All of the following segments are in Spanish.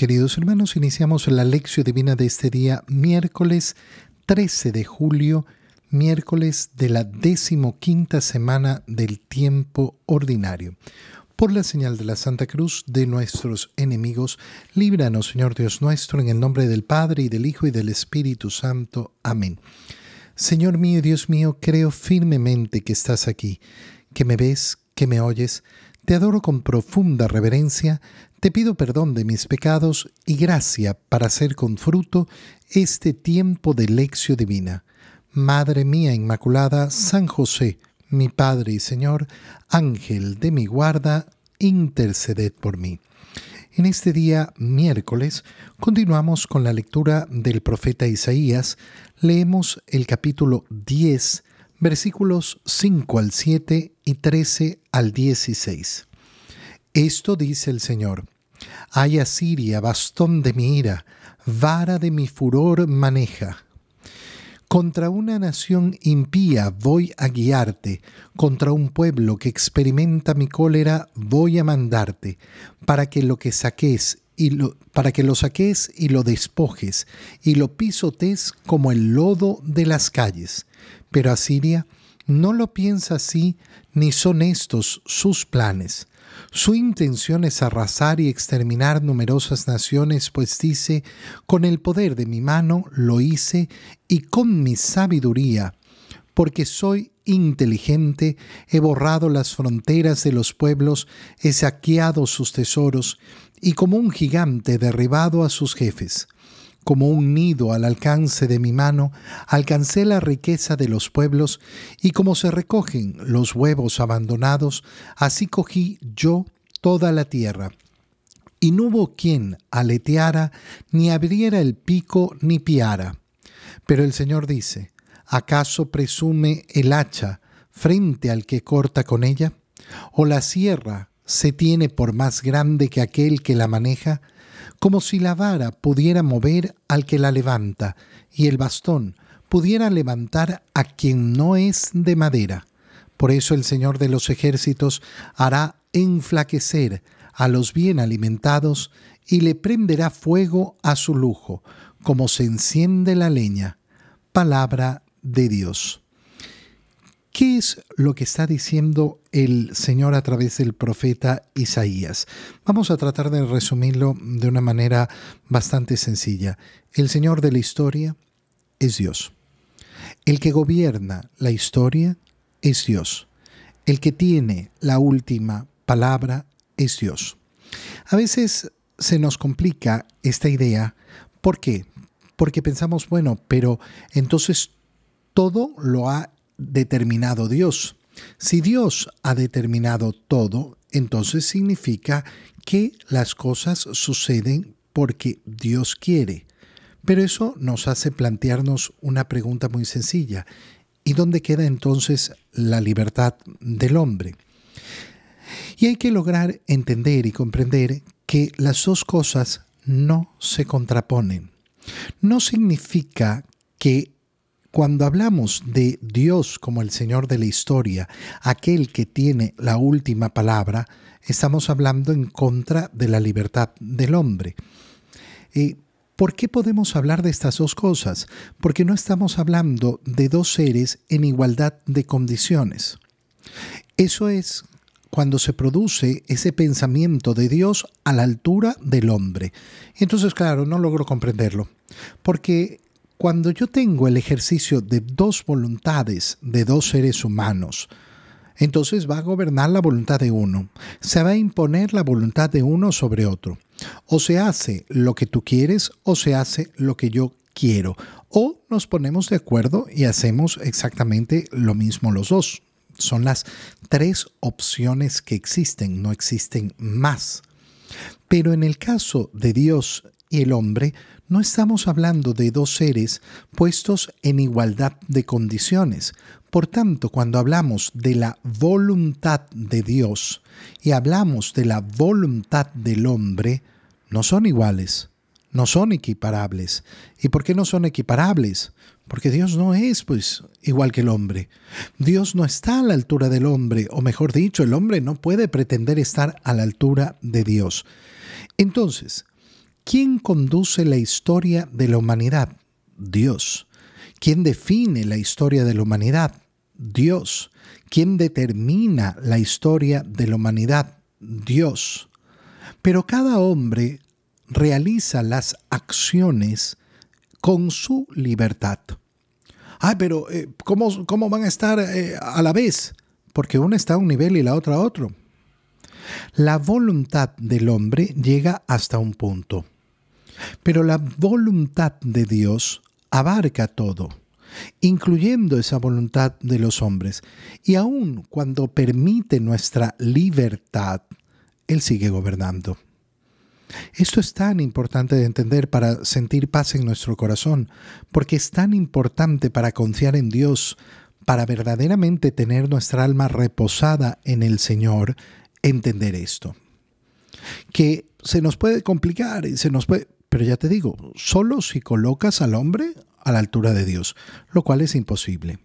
Queridos hermanos, iniciamos la lección divina de este día, miércoles 13 de julio, miércoles de la decimoquinta semana del tiempo ordinario. Por la señal de la Santa Cruz de nuestros enemigos, líbranos, Señor Dios nuestro, en el nombre del Padre y del Hijo y del Espíritu Santo. Amén. Señor mío y Dios mío, creo firmemente que estás aquí, que me ves, que me oyes. Te adoro con profunda reverencia, te pido perdón de mis pecados y gracia para hacer con fruto este tiempo de lección divina. Madre mía Inmaculada, San José, mi Padre y Señor, Ángel de mi guarda, interceded por mí. En este día miércoles continuamos con la lectura del profeta Isaías. Leemos el capítulo 10, versículos 5 al 7 y 13 al 16. Esto dice el Señor. Ay Asiria, bastón de mi ira, vara de mi furor maneja. Contra una nación impía voy a guiarte, contra un pueblo que experimenta mi cólera voy a mandarte, para que lo que saques y lo, para que lo saques y lo despojes, y lo pisotes como el lodo de las calles. Pero Asiria no lo piensa así, ni son estos sus planes. Su intención es arrasar y exterminar numerosas naciones, pues dice, con el poder de mi mano lo hice y con mi sabiduría, porque soy inteligente, he borrado las fronteras de los pueblos, he saqueado sus tesoros, y como un gigante derribado a sus jefes como un nido al alcance de mi mano, alcancé la riqueza de los pueblos, y como se recogen los huevos abandonados, así cogí yo toda la tierra. Y no hubo quien aleteara, ni abriera el pico, ni piara. Pero el Señor dice, ¿acaso presume el hacha frente al que corta con ella? ¿O la sierra se tiene por más grande que aquel que la maneja? Como si la vara pudiera mover al que la levanta y el bastón pudiera levantar a quien no es de madera. Por eso el Señor de los ejércitos hará enflaquecer a los bien alimentados y le prenderá fuego a su lujo, como se enciende la leña. Palabra de Dios. ¿Qué es lo que está diciendo el Señor a través del profeta Isaías? Vamos a tratar de resumirlo de una manera bastante sencilla. El Señor de la historia es Dios. El que gobierna la historia es Dios. El que tiene la última palabra es Dios. A veces se nos complica esta idea. ¿Por qué? Porque pensamos, bueno, pero entonces todo lo ha determinado Dios. Si Dios ha determinado todo, entonces significa que las cosas suceden porque Dios quiere. Pero eso nos hace plantearnos una pregunta muy sencilla. ¿Y dónde queda entonces la libertad del hombre? Y hay que lograr entender y comprender que las dos cosas no se contraponen. No significa que cuando hablamos de Dios como el Señor de la historia, aquel que tiene la última palabra, estamos hablando en contra de la libertad del hombre. Eh, ¿Por qué podemos hablar de estas dos cosas? Porque no estamos hablando de dos seres en igualdad de condiciones. Eso es cuando se produce ese pensamiento de Dios a la altura del hombre. Entonces, claro, no logro comprenderlo, porque cuando yo tengo el ejercicio de dos voluntades de dos seres humanos, entonces va a gobernar la voluntad de uno. Se va a imponer la voluntad de uno sobre otro. O se hace lo que tú quieres o se hace lo que yo quiero. O nos ponemos de acuerdo y hacemos exactamente lo mismo los dos. Son las tres opciones que existen, no existen más. Pero en el caso de Dios y el hombre, no estamos hablando de dos seres puestos en igualdad de condiciones. Por tanto, cuando hablamos de la voluntad de Dios y hablamos de la voluntad del hombre, no son iguales, no son equiparables. ¿Y por qué no son equiparables? Porque Dios no es, pues, igual que el hombre. Dios no está a la altura del hombre, o mejor dicho, el hombre no puede pretender estar a la altura de Dios. Entonces, ¿quién conduce la historia de la humanidad? Dios. ¿Quién define la historia de la humanidad? Dios. ¿Quién determina la historia de la humanidad? Dios. Pero cada hombre realiza las acciones con su libertad. Ay, pero eh, ¿cómo, ¿cómo, van a estar eh, a la vez? Porque una está a un nivel y la otra a otro. La voluntad del hombre llega hasta un punto, pero la voluntad de Dios abarca todo, incluyendo esa voluntad de los hombres. Y aun cuando permite nuestra libertad, Él sigue gobernando. Esto es tan importante de entender para sentir paz en nuestro corazón, porque es tan importante para confiar en Dios, para verdaderamente tener nuestra alma reposada en el Señor, entender esto. Que se nos puede complicar se nos puede, pero ya te digo, solo si colocas al hombre a la altura de Dios, lo cual es imposible.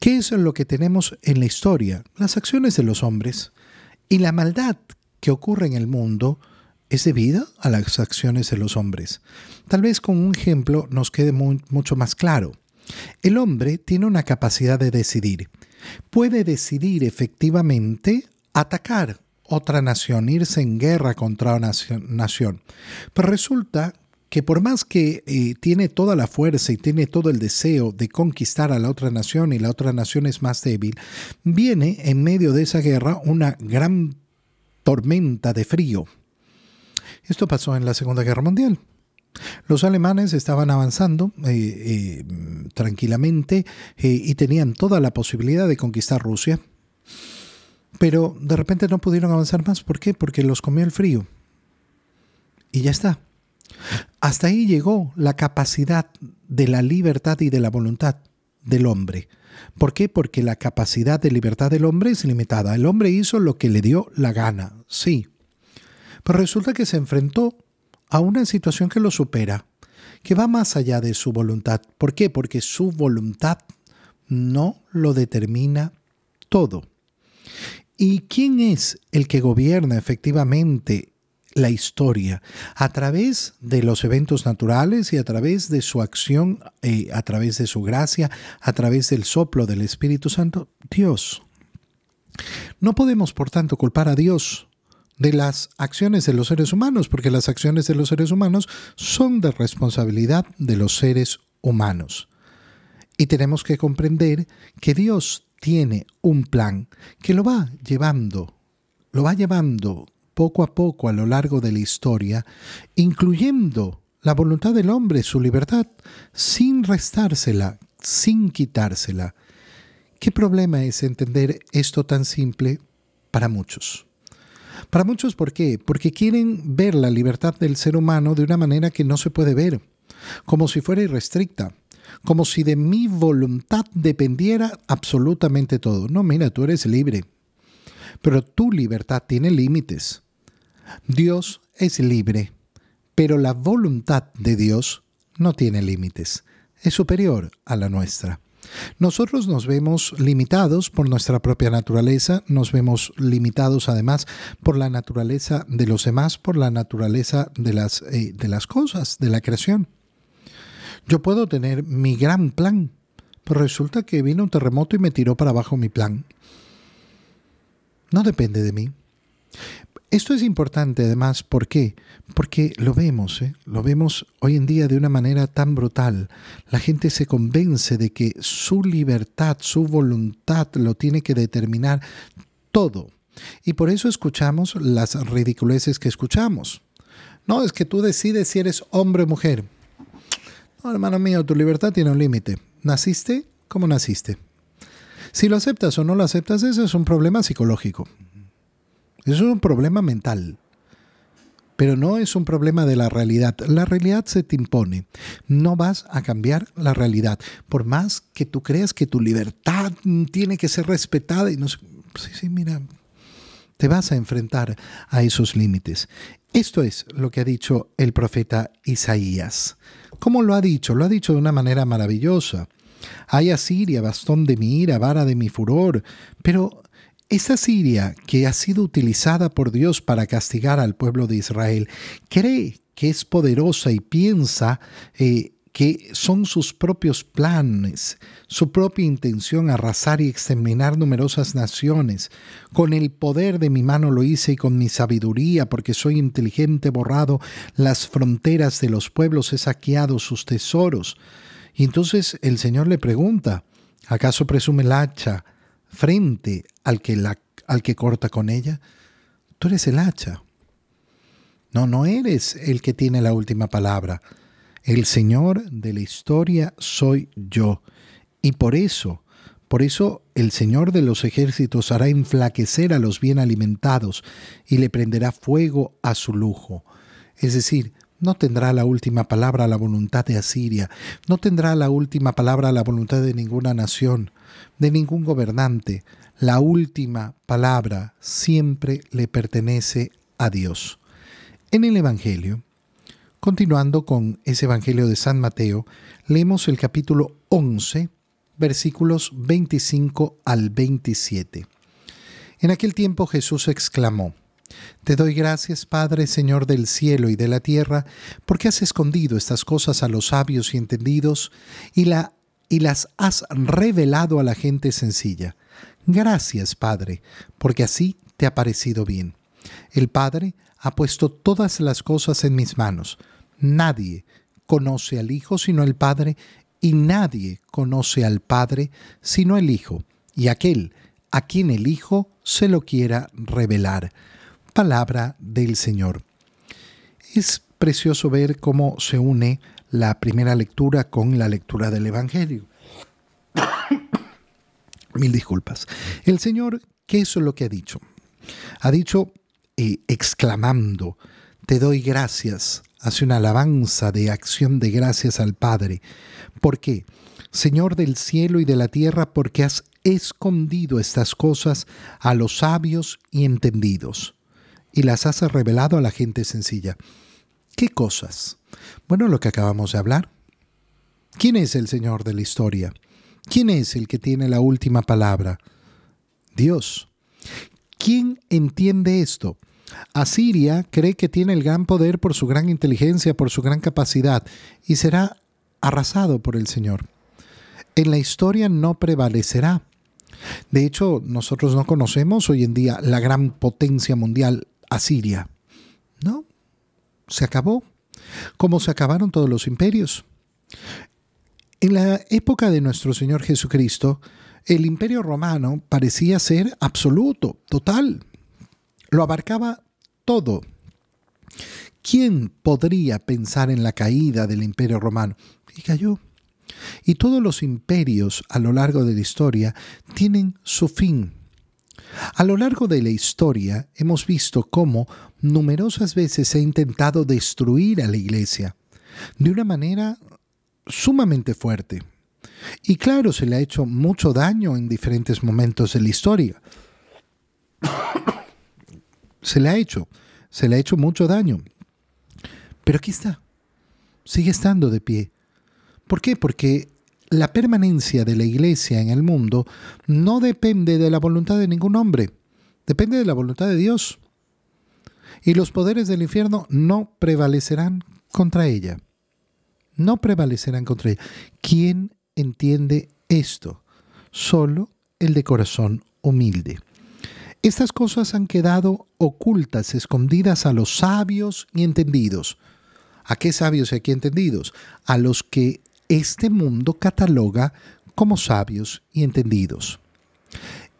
¿Qué es lo que tenemos en la historia? Las acciones de los hombres y la maldad que ocurre en el mundo es debida a las acciones de los hombres. Tal vez con un ejemplo nos quede mucho más claro. El hombre tiene una capacidad de decidir. Puede decidir efectivamente atacar otra nación, irse en guerra contra una nación. Pero resulta que por más que eh, tiene toda la fuerza y tiene todo el deseo de conquistar a la otra nación y la otra nación es más débil, viene en medio de esa guerra una gran tormenta de frío. Esto pasó en la Segunda Guerra Mundial. Los alemanes estaban avanzando eh, eh, tranquilamente y tenían toda la posibilidad de conquistar Rusia. Pero de repente no pudieron avanzar más. ¿Por qué? Porque los comió el frío. Y ya está. Hasta ahí llegó la capacidad de la libertad y de la voluntad del hombre. ¿Por qué? Porque la capacidad de libertad del hombre es limitada. El hombre hizo lo que le dio la gana, sí. Pero resulta que se enfrentó a una situación que lo supera, que va más allá de su voluntad. ¿Por qué? Porque su voluntad no lo determina todo. ¿Y quién es el que gobierna efectivamente la historia? A través de los eventos naturales y a través de su acción, eh, a través de su gracia, a través del soplo del Espíritu Santo, Dios. No podemos, por tanto, culpar a Dios de las acciones de los seres humanos, porque las acciones de los seres humanos son de responsabilidad de los seres humanos. Y tenemos que comprender que Dios tiene un plan que lo va llevando, lo va llevando poco a poco a lo largo de la historia, incluyendo la voluntad del hombre, su libertad, sin restársela, sin quitársela. ¿Qué problema es entender esto tan simple para muchos? Para muchos, ¿por qué? Porque quieren ver la libertad del ser humano de una manera que no se puede ver, como si fuera irrestricta como si de mi voluntad dependiera absolutamente todo. No, mira, tú eres libre, pero tu libertad tiene límites. Dios es libre, pero la voluntad de Dios no tiene límites, es superior a la nuestra. Nosotros nos vemos limitados por nuestra propia naturaleza, nos vemos limitados además por la naturaleza de los demás, por la naturaleza de las, eh, de las cosas, de la creación. Yo puedo tener mi gran plan, pero resulta que vino un terremoto y me tiró para abajo mi plan. No depende de mí. Esto es importante además, ¿por qué? Porque lo vemos, ¿eh? lo vemos hoy en día de una manera tan brutal. La gente se convence de que su libertad, su voluntad lo tiene que determinar todo. Y por eso escuchamos las ridiculeces que escuchamos. No, es que tú decides si eres hombre o mujer hermano mío, tu libertad tiene un límite. Naciste como naciste. Si lo aceptas o no lo aceptas, ese es un problema psicológico. Eso es un problema mental. Pero no es un problema de la realidad. La realidad se te impone. No vas a cambiar la realidad. Por más que tú creas que tu libertad tiene que ser respetada y no Sí, sí, mira, te vas a enfrentar a esos límites. Esto es lo que ha dicho el profeta Isaías. ¿Cómo lo ha dicho? Lo ha dicho de una manera maravillosa. Hay Asiria, bastón de mi ira, vara de mi furor. Pero esa Siria que ha sido utilizada por Dios para castigar al pueblo de Israel, ¿cree que es poderosa y piensa eh, que son sus propios planes, su propia intención arrasar y exterminar numerosas naciones. Con el poder de mi mano lo hice y con mi sabiduría, porque soy inteligente, borrado las fronteras de los pueblos, he saqueado sus tesoros. Y entonces el Señor le pregunta, ¿acaso presume el hacha frente al que, la, al que corta con ella? Tú eres el hacha. No, no eres el que tiene la última palabra. El Señor de la historia soy yo. Y por eso, por eso el Señor de los ejércitos hará enflaquecer a los bien alimentados y le prenderá fuego a su lujo. Es decir, no tendrá la última palabra la voluntad de Asiria, no tendrá la última palabra la voluntad de ninguna nación, de ningún gobernante. La última palabra siempre le pertenece a Dios. En el Evangelio, Continuando con ese Evangelio de San Mateo, leemos el capítulo 11, versículos 25 al 27. En aquel tiempo Jesús exclamó, Te doy gracias, Padre, Señor del cielo y de la tierra, porque has escondido estas cosas a los sabios y entendidos y, y las has revelado a la gente sencilla. Gracias, Padre, porque así te ha parecido bien. El Padre ha puesto todas las cosas en mis manos. Nadie conoce al Hijo sino el Padre, y nadie conoce al Padre sino el Hijo, y aquel a quien el Hijo se lo quiera revelar. Palabra del Señor. Es precioso ver cómo se une la primera lectura con la lectura del Evangelio. Mil disculpas. El Señor, ¿qué es lo que ha dicho? Ha dicho, exclamando, te doy gracias, hace una alabanza de acción de gracias al Padre. ¿Por qué? Señor del cielo y de la tierra, porque has escondido estas cosas a los sabios y entendidos, y las has revelado a la gente sencilla. ¿Qué cosas? Bueno, lo que acabamos de hablar. ¿Quién es el Señor de la historia? ¿Quién es el que tiene la última palabra? Dios. ¿Quién entiende esto? Asiria cree que tiene el gran poder por su gran inteligencia, por su gran capacidad, y será arrasado por el Señor. En la historia no prevalecerá. De hecho, nosotros no conocemos hoy en día la gran potencia mundial, Asiria. No, se acabó, como se acabaron todos los imperios. En la época de nuestro Señor Jesucristo, el imperio romano parecía ser absoluto, total, lo abarcaba todo. ¿Quién podría pensar en la caída del imperio romano? Y cayó. Y todos los imperios a lo largo de la historia tienen su fin. A lo largo de la historia hemos visto cómo numerosas veces se ha intentado destruir a la iglesia de una manera sumamente fuerte. Y claro, se le ha hecho mucho daño en diferentes momentos de la historia se le ha hecho, se le ha hecho mucho daño. Pero aquí está, sigue estando de pie. ¿Por qué? Porque la permanencia de la iglesia en el mundo no depende de la voluntad de ningún hombre, depende de la voluntad de Dios. Y los poderes del infierno no prevalecerán contra ella. No prevalecerán contra ella. ¿Quién entiende esto? Solo el de corazón humilde. Estas cosas han quedado ocultas, escondidas a los sabios y entendidos. ¿A qué sabios y a qué entendidos? A los que este mundo cataloga como sabios y entendidos.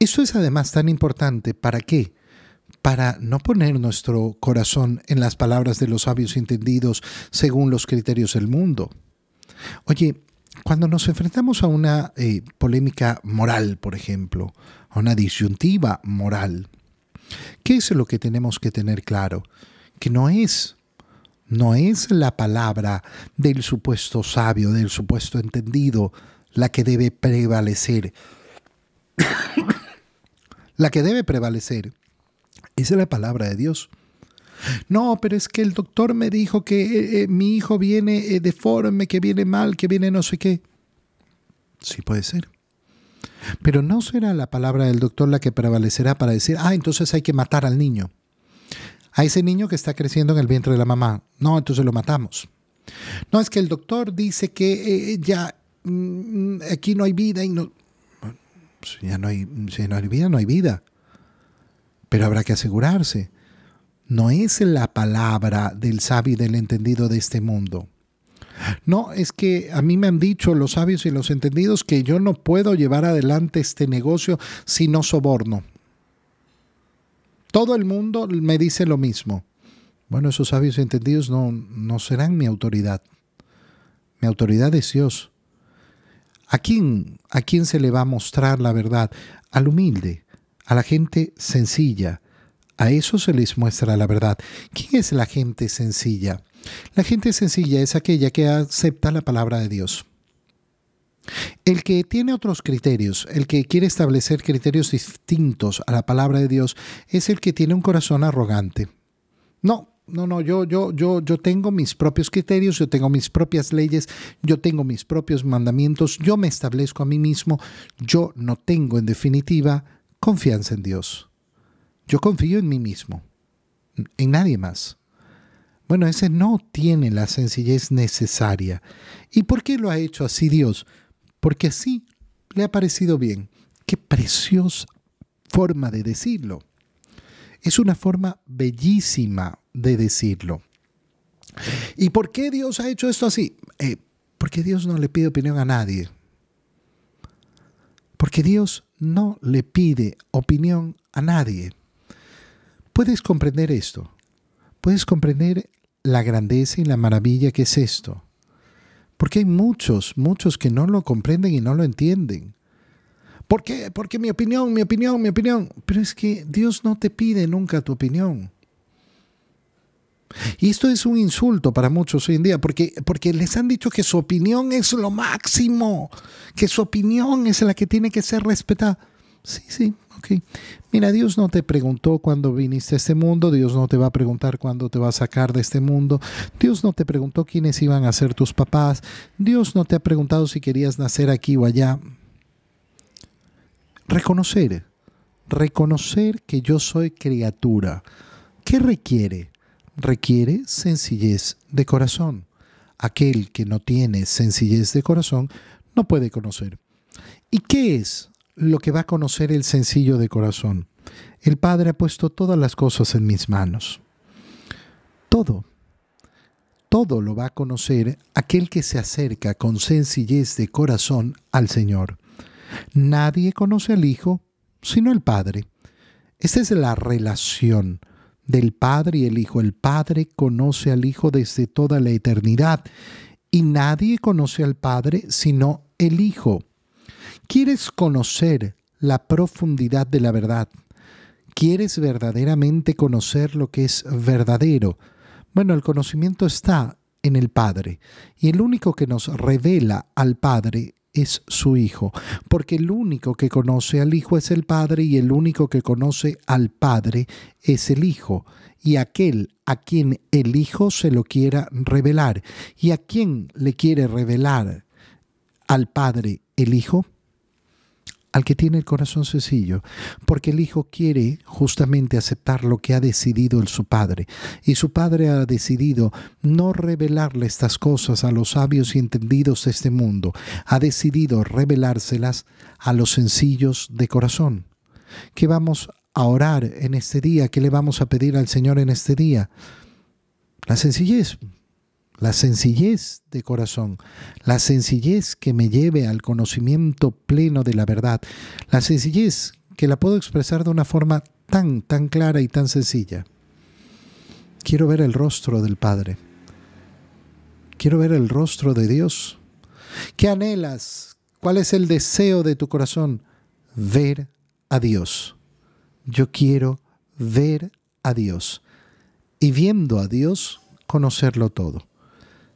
Esto es además tan importante para qué? Para no poner nuestro corazón en las palabras de los sabios y entendidos según los criterios del mundo. Oye, cuando nos enfrentamos a una eh, polémica moral, por ejemplo, una disyuntiva moral, ¿qué es lo que tenemos que tener claro? Que no es, no es la palabra del supuesto sabio, del supuesto entendido, la que debe prevalecer. la que debe prevalecer es la palabra de Dios. No, pero es que el doctor me dijo que eh, eh, mi hijo viene eh, deforme, que viene mal, que viene no sé qué. Sí puede ser. Pero no será la palabra del doctor la que prevalecerá para decir, ah, entonces hay que matar al niño. a ese niño que está creciendo en el vientre de la mamá. No, entonces lo matamos. No, es que el doctor dice que eh, ya mm, aquí no hay vida y no... Pues ya no hay, si no hay vida, no hay vida. Pero habrá que asegurarse. No es la palabra del sabio y del entendido de este mundo. No, es que a mí me han dicho los sabios y los entendidos que yo no puedo llevar adelante este negocio si no soborno. Todo el mundo me dice lo mismo. Bueno, esos sabios y entendidos no, no serán mi autoridad. Mi autoridad es Dios. ¿A quién, ¿A quién se le va a mostrar la verdad? Al humilde, a la gente sencilla. A eso se les muestra la verdad. ¿Quién es la gente sencilla? La gente sencilla es aquella que acepta la palabra de Dios. El que tiene otros criterios, el que quiere establecer criterios distintos a la palabra de Dios, es el que tiene un corazón arrogante. No, no, no, yo, yo, yo, yo tengo mis propios criterios, yo tengo mis propias leyes, yo tengo mis propios mandamientos, yo me establezco a mí mismo, yo no tengo en definitiva confianza en Dios. Yo confío en mí mismo, en nadie más. Bueno, ese no tiene la sencillez necesaria. ¿Y por qué lo ha hecho así Dios? Porque así le ha parecido bien. Qué preciosa forma de decirlo. Es una forma bellísima de decirlo. ¿Y por qué Dios ha hecho esto así? Eh, porque Dios no le pide opinión a nadie. Porque Dios no le pide opinión a nadie. Puedes comprender esto. Puedes comprender la grandeza y la maravilla que es esto. Porque hay muchos, muchos que no lo comprenden y no lo entienden. ¿Por qué? Porque mi opinión, mi opinión, mi opinión. Pero es que Dios no te pide nunca tu opinión. Y esto es un insulto para muchos hoy en día, porque, porque les han dicho que su opinión es lo máximo, que su opinión es la que tiene que ser respetada. Sí, sí, Mira, Dios no te preguntó cuándo viniste a este mundo, Dios no te va a preguntar cuándo te va a sacar de este mundo, Dios no te preguntó quiénes iban a ser tus papás, Dios no te ha preguntado si querías nacer aquí o allá. Reconocer, reconocer que yo soy criatura. ¿Qué requiere? Requiere sencillez de corazón. Aquel que no tiene sencillez de corazón no puede conocer. ¿Y qué es lo que va a conocer el sencillo de corazón. El Padre ha puesto todas las cosas en mis manos. Todo. Todo lo va a conocer aquel que se acerca con sencillez de corazón al Señor. Nadie conoce al Hijo sino el Padre. Esta es la relación del Padre y el Hijo. El Padre conoce al Hijo desde toda la eternidad y nadie conoce al Padre sino el Hijo. ¿Quieres conocer la profundidad de la verdad? ¿Quieres verdaderamente conocer lo que es verdadero? Bueno, el conocimiento está en el Padre y el único que nos revela al Padre es su Hijo, porque el único que conoce al Hijo es el Padre y el único que conoce al Padre es el Hijo, y aquel a quien el Hijo se lo quiera revelar, y a quien le quiere revelar al Padre el Hijo, al que tiene el corazón sencillo, porque el Hijo quiere justamente aceptar lo que ha decidido su Padre, y su Padre ha decidido no revelarle estas cosas a los sabios y entendidos de este mundo, ha decidido revelárselas a los sencillos de corazón. ¿Qué vamos a orar en este día? ¿Qué le vamos a pedir al Señor en este día? La sencillez, la sencillez de corazón, la sencillez que me lleve al conocimiento pleno de la verdad, la sencillez que la puedo expresar de una forma tan, tan clara y tan sencilla. Quiero ver el rostro del Padre. Quiero ver el rostro de Dios. ¿Qué anhelas? ¿Cuál es el deseo de tu corazón? Ver a Dios. Yo quiero ver a Dios. Y viendo a Dios, conocerlo todo.